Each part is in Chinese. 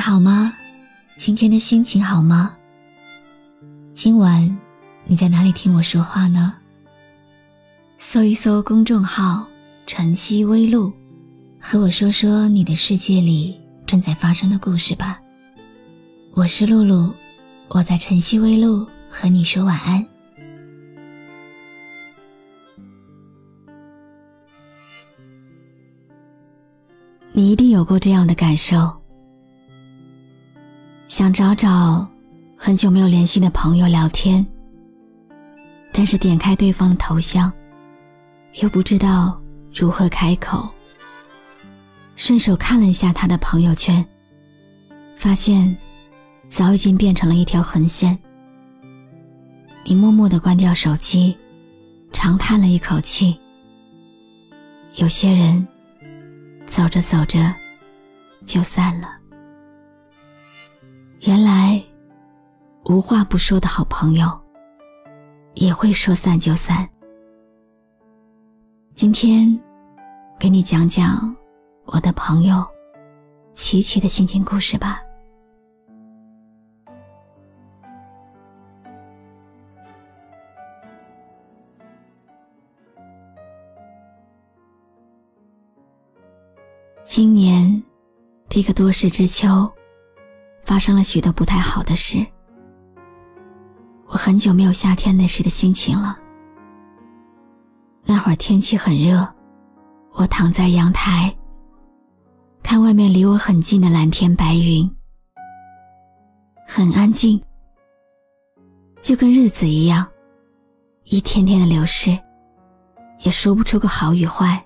好吗？今天的心情好吗？今晚你在哪里听我说话呢？搜一搜公众号“晨曦微露”，和我说说你的世界里正在发生的故事吧。我是露露，我在晨曦微露和你说晚安。你一定有过这样的感受。想找找很久没有联系的朋友聊天，但是点开对方的头像，又不知道如何开口。顺手看了一下他的朋友圈，发现早已经变成了一条横线。你默默的关掉手机，长叹了一口气。有些人走着走着就散了。无话不说的好朋友，也会说散就散。今天，给你讲讲我的朋友琪琪的心情故事吧。今年，这个多事之秋。发生了许多不太好的事，很久没有夏天那时的心情了。那会儿天气很热，我躺在阳台，看外面离我很近的蓝天白云，很安静，就跟日子一样，一天天的流逝，也说不出个好与坏。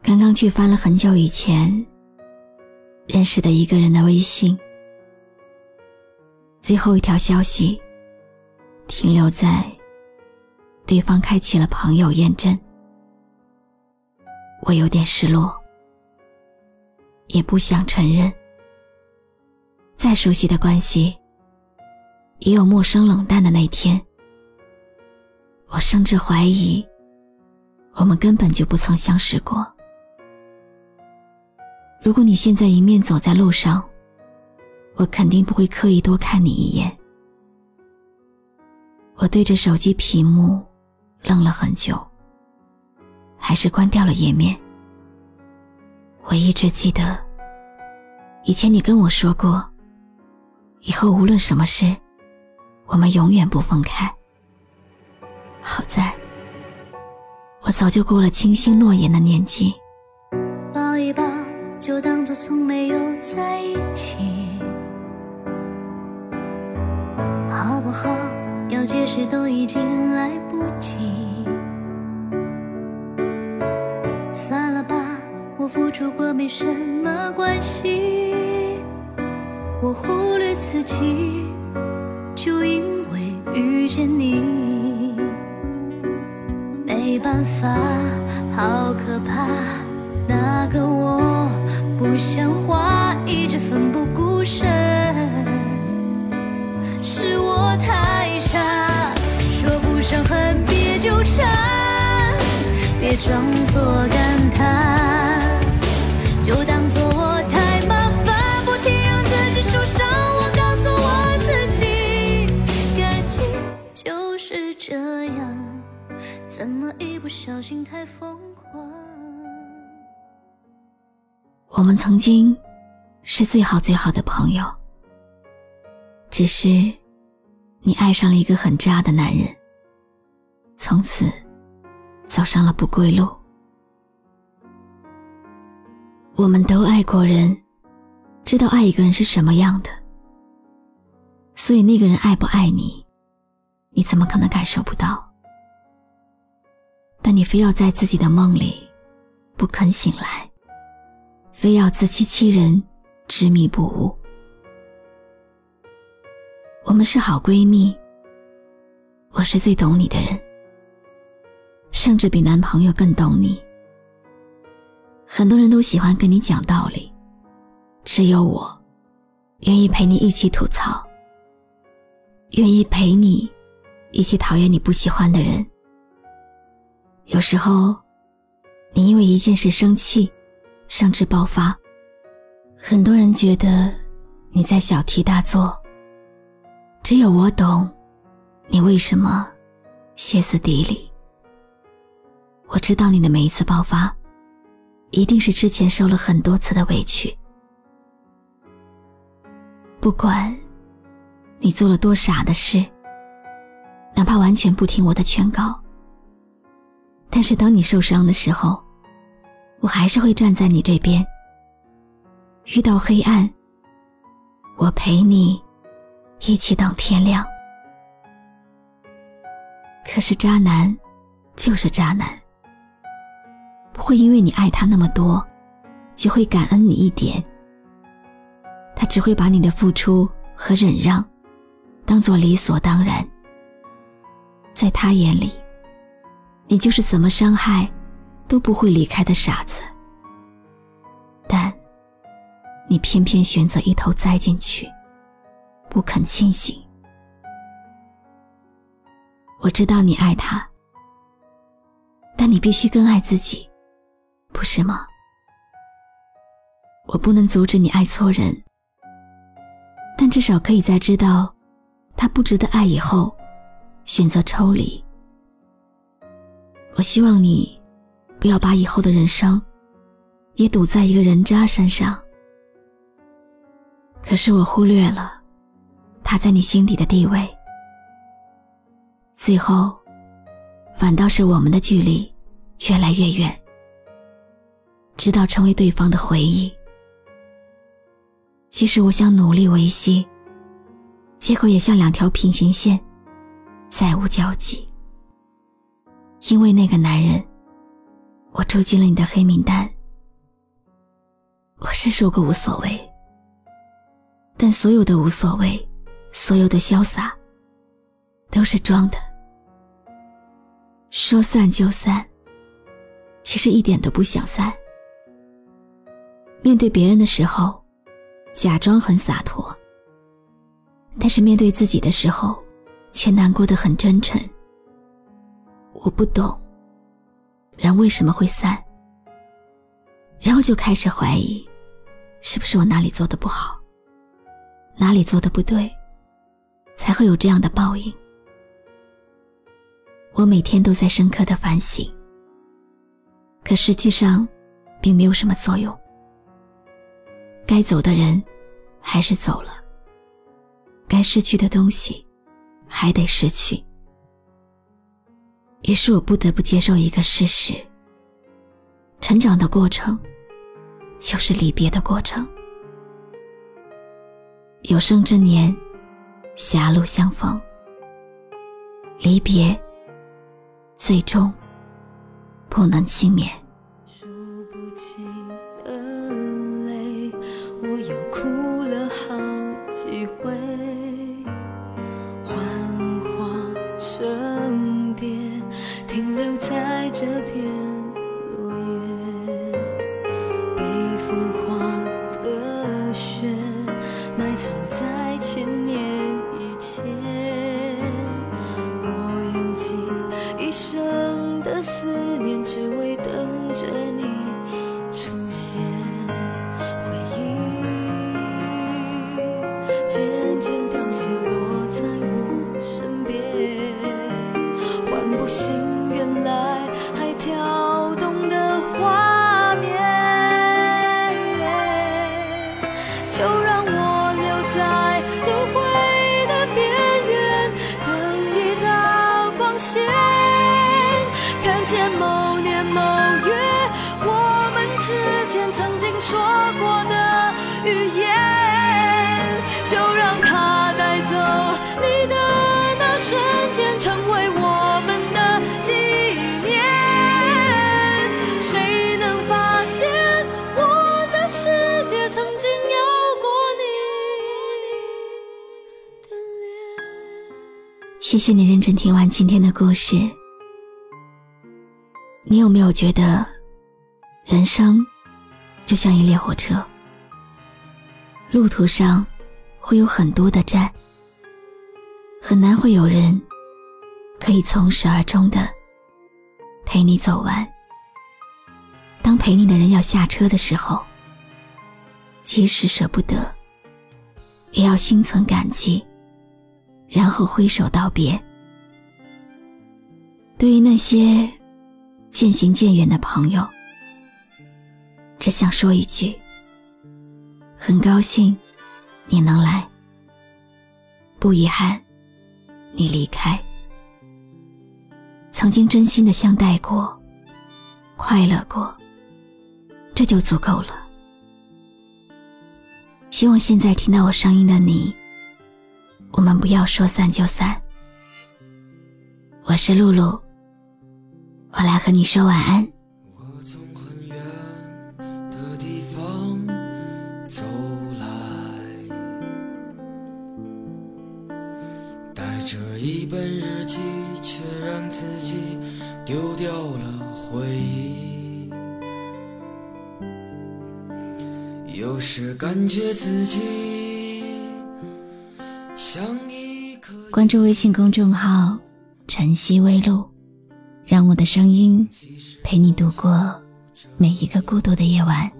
刚刚去翻了很久以前。认识的一个人的微信，最后一条消息停留在对方开启了朋友验证，我有点失落，也不想承认。再熟悉的关系，也有陌生冷淡的那天。我甚至怀疑，我们根本就不曾相识过。如果你现在迎面走在路上，我肯定不会刻意多看你一眼。我对着手机屏幕愣了很久，还是关掉了页面。我一直记得，以前你跟我说过，以后无论什么事，我们永远不分开。好在，我早就过了轻信诺言的年纪。抱一抱。就当作从没有在一起，好不好？要解释都已经来不及。算了吧，我付出过没什么关系。我忽略自己，就因为遇见你。没办法，好可怕，那个我。不像话，一直奋不顾身，别装作感叹，就当作我太麻烦，不停让自己受伤。我告诉我自己，感情就是这样，怎么一不小心太疯狂？我们曾经是最好最好的朋友，只是你爱上了一个很渣的男人，从此走上了不归路。我们都爱过人，知道爱一个人是什么样的，所以那个人爱不爱你，你怎么可能感受不到？但你非要在自己的梦里不肯醒来。非要自欺欺人，执迷不悟。我们是好闺蜜，我是最懂你的人，甚至比男朋友更懂你。很多人都喜欢跟你讲道理，只有我，愿意陪你一起吐槽，愿意陪你一起讨厌你不喜欢的人。有时候，你因为一件事生气。甚至爆发，很多人觉得你在小题大做，只有我懂，你为什么歇斯底里。我知道你的每一次爆发，一定是之前受了很多次的委屈。不管你做了多傻的事，哪怕完全不听我的劝告，但是当你受伤的时候，我还是会站在你这边。遇到黑暗，我陪你一起等天亮。可是渣男就是渣男，会因为你爱他那么多，就会感恩你一点。他只会把你的付出和忍让当做理所当然，在他眼里，你就是怎么伤害都不会离开的傻子。但。你偏偏选择一头栽进去，不肯清醒。我知道你爱他，但你必须更爱自己，不是吗？我不能阻止你爱错人，但至少可以在知道他不值得爱以后，选择抽离。我希望你不要把以后的人生也赌在一个人渣身上。可是我忽略了他在你心底的地位，最后反倒是我们的距离越来越远，直到成为对方的回忆。即使我想努力维系，结果也像两条平行线，再无交集。因为那个男人，我住进了你的黑名单。我是说过无所谓。但所有的无所谓，所有的潇洒，都是装的。说散就散，其实一点都不想散。面对别人的时候，假装很洒脱；但是面对自己的时候，却难过的很真诚。我不懂，人为什么会散，然后就开始怀疑，是不是我哪里做的不好。哪里做的不对，才会有这样的报应？我每天都在深刻的反省，可实际上，并没有什么作用。该走的人，还是走了；该失去的东西，还得失去。于是我不得不接受一个事实：成长的过程，就是离别的过程。有生之年，狭路相逢，离别，最终不能幸免。谢谢你认真听完今天的故事。你有没有觉得，人生就像一列火车，路途上会有很多的站，很难会有人可以从始而终的陪你走完。当陪你的人要下车的时候，即使舍不得，也要心存感激，然后挥手道别。对于那些渐行渐远的朋友，只想说一句：很高兴你能来，不遗憾你离开。曾经真心的相待过，快乐过，这就足够了。希望现在听到我声音的你，我们不要说散就散。我是露露。我来和你说晚安。我从很远的地方走来，带着一本日记，却让自己丢掉了回忆。有时感觉自己关注微信公众号“晨曦微露”。让我的声音陪你度过每一个孤独的夜晚。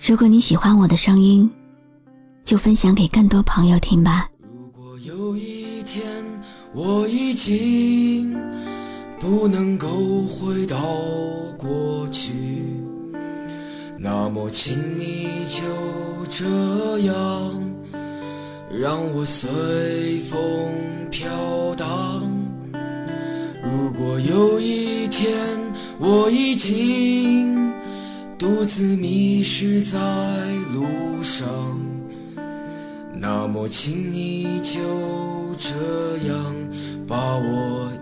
如果你喜欢我的声音，就分享给更多朋友听吧。如果有一天我已经不能够回到过去，那么请你就这样让我随风飘荡。如果有一天我已经独自迷失在路上，那么请你就这样把我。